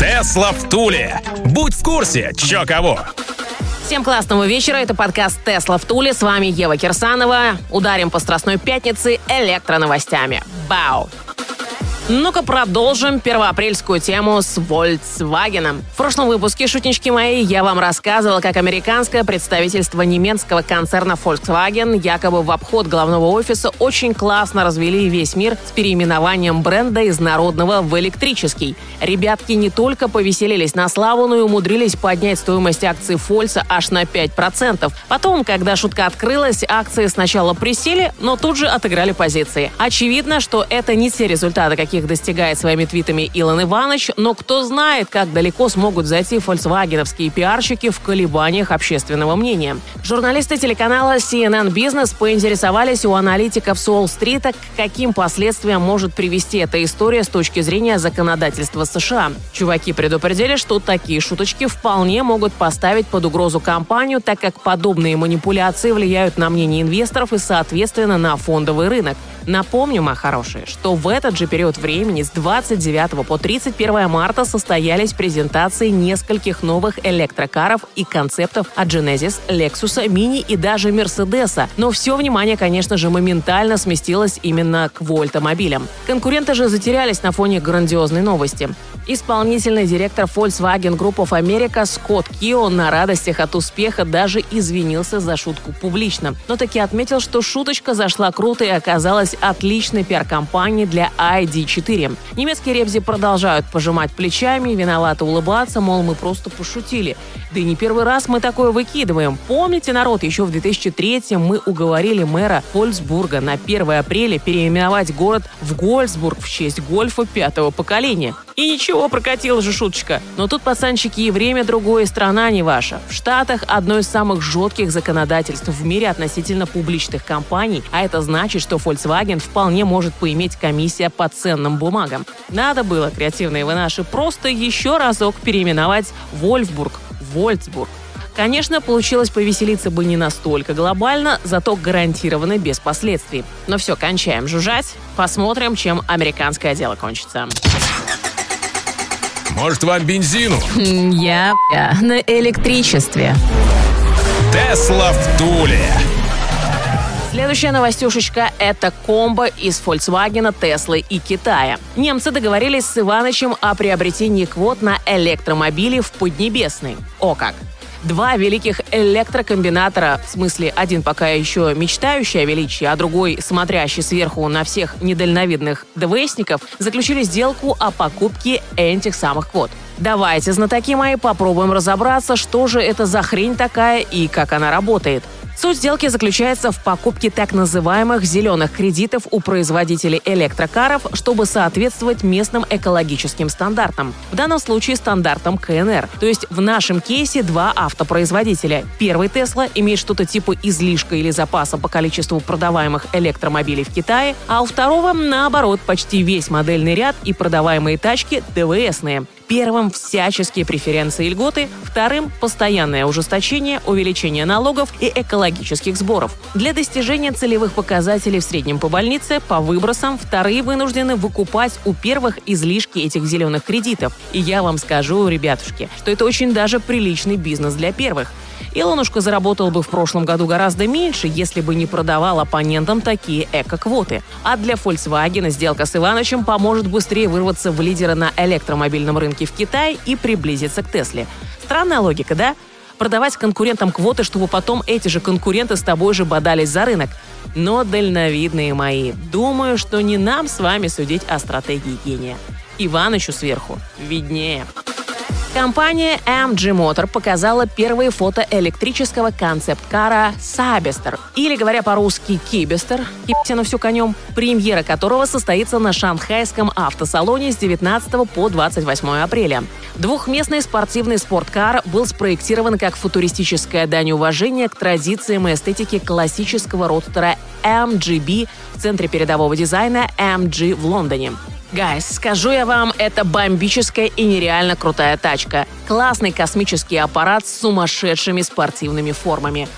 Тесла в Туле. Будь в курсе, чё кого. Всем классного вечера. Это подкаст «Тесла в Туле». С вами Ева Кирсанова. Ударим по Страстной пятнице электроновостями. Бау! Ну-ка продолжим первоапрельскую тему с Volkswagen. В прошлом выпуске «Шутнички мои» я вам рассказывала, как американское представительство немецкого концерна Volkswagen якобы в обход главного офиса очень классно развели весь мир с переименованием бренда из народного в электрический. Ребятки не только повеселились на славу, но и умудрились поднять стоимость акций Фольца аж на 5%. Потом, когда шутка открылась, акции сначала присели, но тут же отыграли позиции. Очевидно, что это не те результаты, каких каких достигает своими твитами Илон Иванович, но кто знает, как далеко смогут зайти фольксвагеновские пиарщики в колебаниях общественного мнения. Журналисты телеканала CNN Business поинтересовались у аналитиков с Уолл-стрита, к каким последствиям может привести эта история с точки зрения законодательства США. Чуваки предупредили, что такие шуточки вполне могут поставить под угрозу компанию, так как подобные манипуляции влияют на мнение инвесторов и, соответственно, на фондовый рынок. Напомню, мои хорошие, что в этот же период времени с 29 по 31 марта состоялись презентации нескольких новых электрокаров и концептов от Genesis, Lexus, Mini и даже Mercedes. Но все внимание, конечно же, моментально сместилось именно к Вольтомобилям. Конкуренты же затерялись на фоне грандиозной новости. Исполнительный директор Volkswagen Group of America Скотт Кио на радостях от успеха даже извинился за шутку публично, но таки отметил, что шуточка зашла круто и оказалась отличной пиар-компанией для ID4. Немецкие ребзи продолжают пожимать плечами, виновато улыбаться, мол, мы просто пошутили. Да и не первый раз мы такое выкидываем. Помните, народ, еще в 2003 мы уговорили мэра Фольцбурга на 1 апреля переименовать город в Гольцбург в честь гольфа пятого поколения. И ничего, прокатила же шуточка. Но тут, пацанчики, и время другое, и страна не ваша. В Штатах одно из самых жестких законодательств в мире относительно публичных компаний, а это значит, что Volkswagen вполне может поиметь комиссия по ценным бумагам. Надо было, креативные вы наши, просто еще разок переименовать Вольфбург в Вольцбург. Конечно, получилось повеселиться бы не настолько глобально, зато гарантированно без последствий. Но все, кончаем жужжать. Посмотрим, чем американское дело кончится. Может, вам бензину? Я, на электричестве. Тесла в Туле. Следующая новостюшечка – это комбо из Volkswagen, Tesla и Китая. Немцы договорились с Иванычем о приобретении квот на электромобили в Поднебесной. О как! Два великих электрокомбинатора, в смысле один пока еще мечтающий о величии, а другой смотрящий сверху на всех недальновидных ДВСников, заключили сделку о покупке этих самых квот. Давайте, знатоки мои, попробуем разобраться, что же это за хрень такая и как она работает. Суть сделки заключается в покупке так называемых зеленых кредитов у производителей электрокаров, чтобы соответствовать местным экологическим стандартам. В данном случае стандартам КНР. То есть в нашем кейсе два автопроизводителя. Первый Тесла имеет что-то типа излишка или запаса по количеству продаваемых электромобилей в Китае, а у второго, наоборот, почти весь модельный ряд и продаваемые тачки ДВСные. Первым – всяческие преференции и льготы, вторым – постоянное ужесточение, увеличение налогов и экологических сборов. Для достижения целевых показателей в среднем по больнице, по выбросам, вторые вынуждены выкупать у первых излишки этих зеленых кредитов. И я вам скажу, ребятушки, что это очень даже приличный бизнес для первых. Илонушка заработал бы в прошлом году гораздо меньше, если бы не продавал оппонентам такие эко-квоты. А для Volkswagen сделка с Ивановичем поможет быстрее вырваться в лидера на электромобильном рынке в Китае и приблизиться к Тесле. Странная логика, да? продавать конкурентам квоты, чтобы потом эти же конкуренты с тобой же бодались за рынок. Но дальновидные мои, думаю, что не нам с вами судить о стратегии гения. Иванычу сверху виднее. Компания MG Motor показала первые фото электрического концепт-кара Сабестер, или, говоря по-русски, Кибестер, на всю конем, премьера которого состоится на шанхайском автосалоне с 19 по 28 апреля. Двухместный спортивный спорткар был спроектирован как футуристическая дань уважения к традициям и эстетике классического родстера MGB в центре передового дизайна MG в Лондоне. Guys, скажу я вам, это бомбическая и нереально крутая тачка. Классный космический аппарат с сумасшедшими спортивными формами.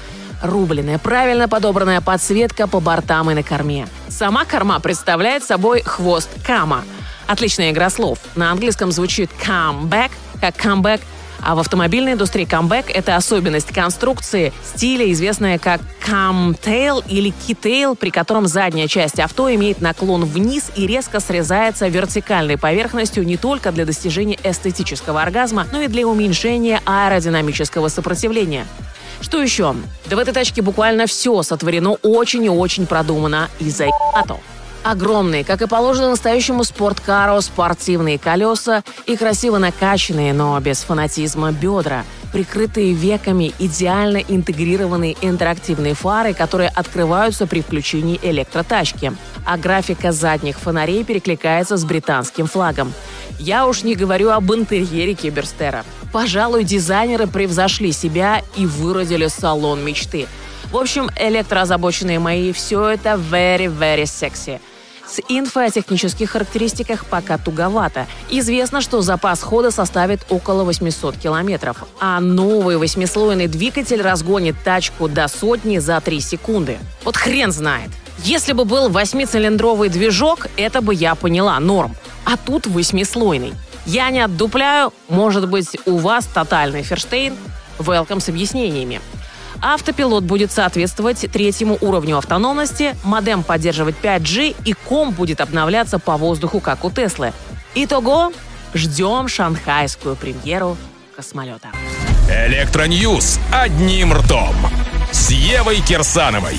Рубленная, правильно подобранная подсветка по бортам и на корме. Сама корма представляет собой хвост Камма. Отличная игра слов. На английском звучит comeback, как comeback а в автомобильной индустрии камбэк – это особенность конструкции стиля, известная как камтейл или китейл, при котором задняя часть авто имеет наклон вниз и резко срезается вертикальной поверхностью не только для достижения эстетического оргазма, но и для уменьшения аэродинамического сопротивления. Что еще? Да в этой тачке буквально все сотворено очень и очень продумано и заебато. Огромные, как и положено настоящему спорткару, спортивные колеса и красиво накачанные, но без фанатизма бедра, прикрытые веками идеально интегрированные интерактивные фары, которые открываются при включении электротачки. А графика задних фонарей перекликается с британским флагом. Я уж не говорю об интерьере Киберстера. Пожалуй, дизайнеры превзошли себя и выродили салон мечты. В общем, электроозабоченные мои, все это very-very sexy. С инфой о технических характеристиках пока туговато. Известно, что запас хода составит около 800 километров, а новый восьмислойный двигатель разгонит тачку до сотни за 3 секунды. Вот хрен знает. Если бы был восьмицилиндровый движок, это бы я поняла, норм. А тут восьмислойный. Я не отдупляю, может быть, у вас тотальный Ферштейн. Welcome с объяснениями. Автопилот будет соответствовать третьему уровню автономности, модем поддерживать 5G и ком будет обновляться по воздуху, как у Теслы. Итого, ждем шанхайскую премьеру космолета. Электроньюз одним ртом с Евой Кирсановой.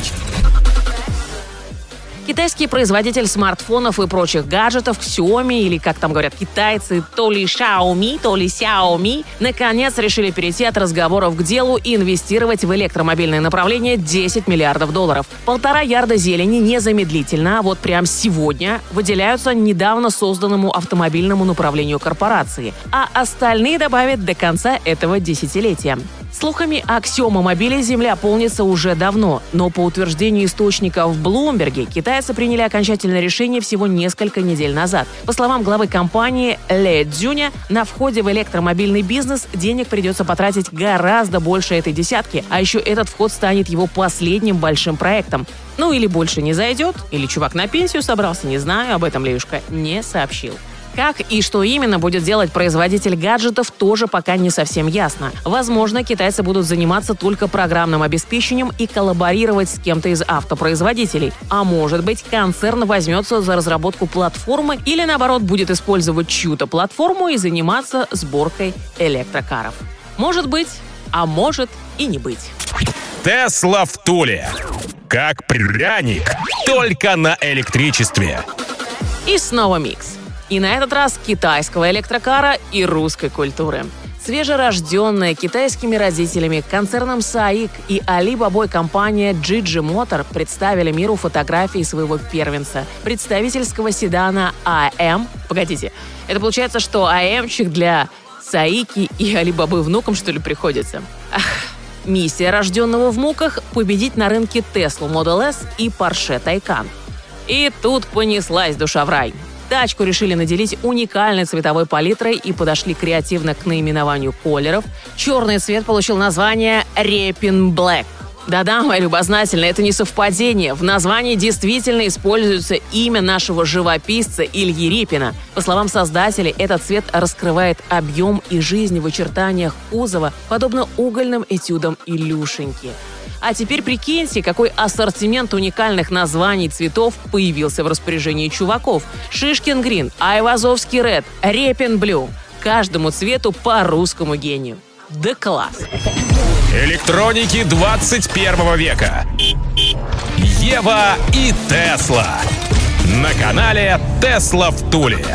Китайский производитель смартфонов и прочих гаджетов Xiaomi, или как там говорят китайцы, то ли Xiaomi, то ли Xiaomi, наконец решили перейти от разговоров к делу и инвестировать в электромобильное направление 10 миллиардов долларов. Полтора ярда зелени незамедлительно, а вот прямо сегодня выделяются недавно созданному автомобильному направлению корпорации, а остальные добавят до конца этого десятилетия. Слухами о Xiaomi мобиле земля полнится уже давно, но по утверждению источников в Блумберге, китайцы приняли окончательное решение всего несколько недель назад. По словам главы компании Ле Цзюня, на входе в электромобильный бизнес денег придется потратить гораздо больше этой десятки, а еще этот вход станет его последним большим проектом. Ну или больше не зайдет, или чувак на пенсию собрался, не знаю, об этом Леюшка не сообщил. Как и что именно будет делать производитель гаджетов, тоже пока не совсем ясно. Возможно, китайцы будут заниматься только программным обеспечением и коллаборировать с кем-то из автопроизводителей. А может быть, концерн возьмется за разработку платформы или, наоборот, будет использовать чью-то платформу и заниматься сборкой электрокаров. Может быть, а может и не быть. Тесла в Туле. Как пряник, только на электричестве. И снова микс. И на этот раз китайского электрокара и русской культуры. Свежерожденная китайскими родителями концерном SAIC и Alibaba компания Gigi Motor представили миру фотографии своего первенца, представительского седана АМ. Погодите, это получается, что АМчик для Саики и Алибабы внукам, что ли, приходится? Ах, миссия рожденного в муках – победить на рынке Tesla Model S и Porsche Taycan. И тут понеслась душа в рай. Тачку решили наделить уникальной цветовой палитрой и подошли креативно к наименованию колеров. Черный цвет получил название Репин Black. Да-да, моя любознательная, это не совпадение. В названии действительно используется имя нашего живописца Ильи Репина. По словам создателей, этот цвет раскрывает объем и жизнь в очертаниях кузова, подобно угольным этюдам Илюшеньки. А теперь прикиньте, какой ассортимент уникальных названий цветов появился в распоряжении чуваков. Шишкин Green, Айвазовский Red, Репин Blue. Каждому цвету по русскому гению. Да класс! Электроники 21 века. Ева и Тесла. На канале Тесла в Туле.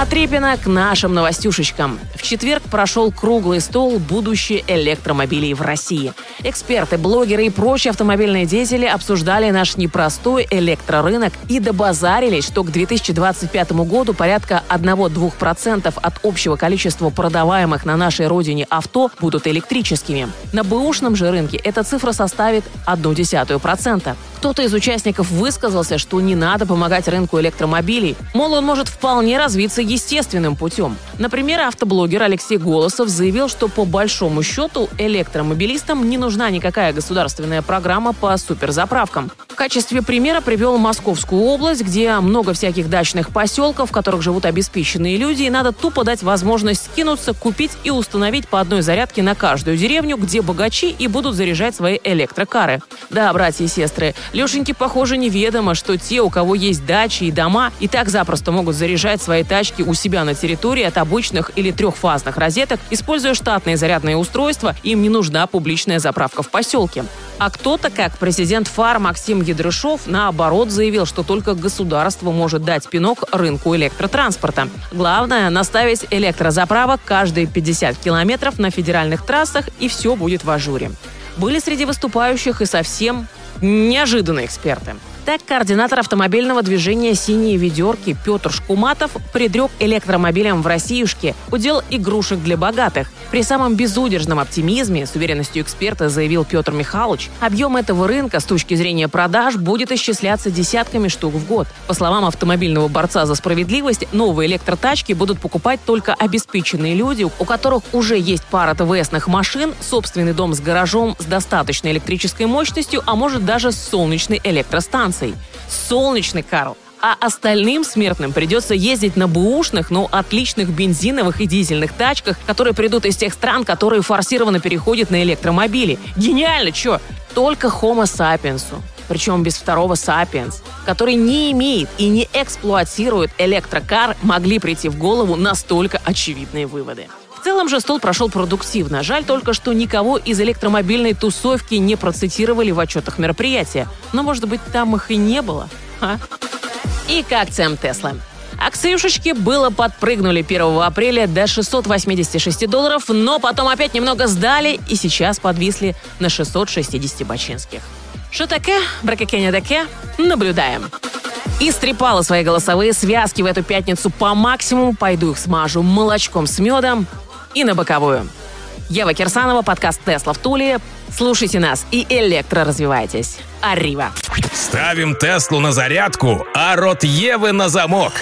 От Репина к нашим новостюшечкам. В четверг прошел круглый стол «Будущее электромобилей в России». Эксперты, блогеры и прочие автомобильные деятели обсуждали наш непростой электрорынок и добазарились, что к 2025 году порядка 1-2% от общего количества продаваемых на нашей родине авто будут электрическими. На бэушном же рынке эта цифра составит 0,1%. Кто-то из участников высказался, что не надо помогать рынку электромобилей, мол, он может вполне развиться естественным путем. Например, автоблогер Алексей Голосов заявил, что по большому счету электромобилистам не нужна никакая государственная программа по суперзаправкам. В качестве примера привел Московскую область, где много всяких дачных поселков, в которых живут обеспеченные люди, и надо тупо дать возможность скинуться, купить и установить по одной зарядке на каждую деревню, где богачи и будут заряжать свои электрокары. Да, братья и сестры, Лешеньке, похоже, неведомо, что те, у кого есть дачи и дома, и так запросто могут заряжать свои тачки у себя на территории от обычных или трехфазных розеток, используя штатные зарядные устройства, им не нужна публичная заправка в поселке. А кто-то, как президент ФАР Максим Ядрышов, наоборот заявил, что только государство может дать пинок рынку электротранспорта. Главное – наставить электрозаправок каждые 50 километров на федеральных трассах, и все будет в ажуре. Были среди выступающих и совсем неожиданные эксперты. Так, координатор автомобильного движения «Синие ведерки» Петр Шкуматов предрек электромобилям в Россиюшке удел игрушек для богатых. При самом безудержном оптимизме, с уверенностью эксперта заявил Петр Михайлович, объем этого рынка с точки зрения продаж будет исчисляться десятками штук в год. По словам автомобильного борца за справедливость, новые электротачки будут покупать только обеспеченные люди, у которых уже есть пара ТВСных машин, собственный дом с гаражом с достаточной электрической мощностью, а может даже с солнечной электростанцией. Солнечный, Карл а остальным смертным придется ездить на бэушных, но отличных бензиновых и дизельных тачках, которые придут из тех стран, которые форсированно переходят на электромобили. Гениально, чё? Только Homo sapiens, причем без второго sapiens, который не имеет и не эксплуатирует электрокар, могли прийти в голову настолько очевидные выводы. В целом же стол прошел продуктивно. Жаль только, что никого из электромобильной тусовки не процитировали в отчетах мероприятия. Но, может быть, там их и не было? А? И к акциям Тесла. Акциюшечки было подпрыгнули 1 апреля до 686 долларов, но потом опять немного сдали и сейчас подвисли на 660 бачинских. Что таке, бракакеня таке, наблюдаем. Истрепала свои голосовые связки в эту пятницу по максимуму, пойду их смажу молочком с медом и на боковую. Ева Кирсанова, подкаст «Тесла в Туле». Слушайте нас и электро развивайтесь. Аррива. Ставим Теслу на зарядку, а рот Евы на замок.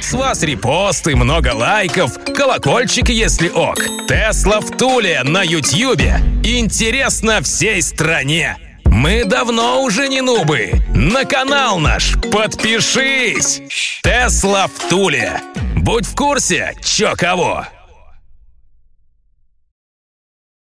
С вас репосты, много лайков, колокольчик, если ок. Тесла в Туле на Ютьюбе. Интересно всей стране. Мы давно уже не нубы. На канал наш подпишись. Тесла в Туле. Будь в курсе, чё кого.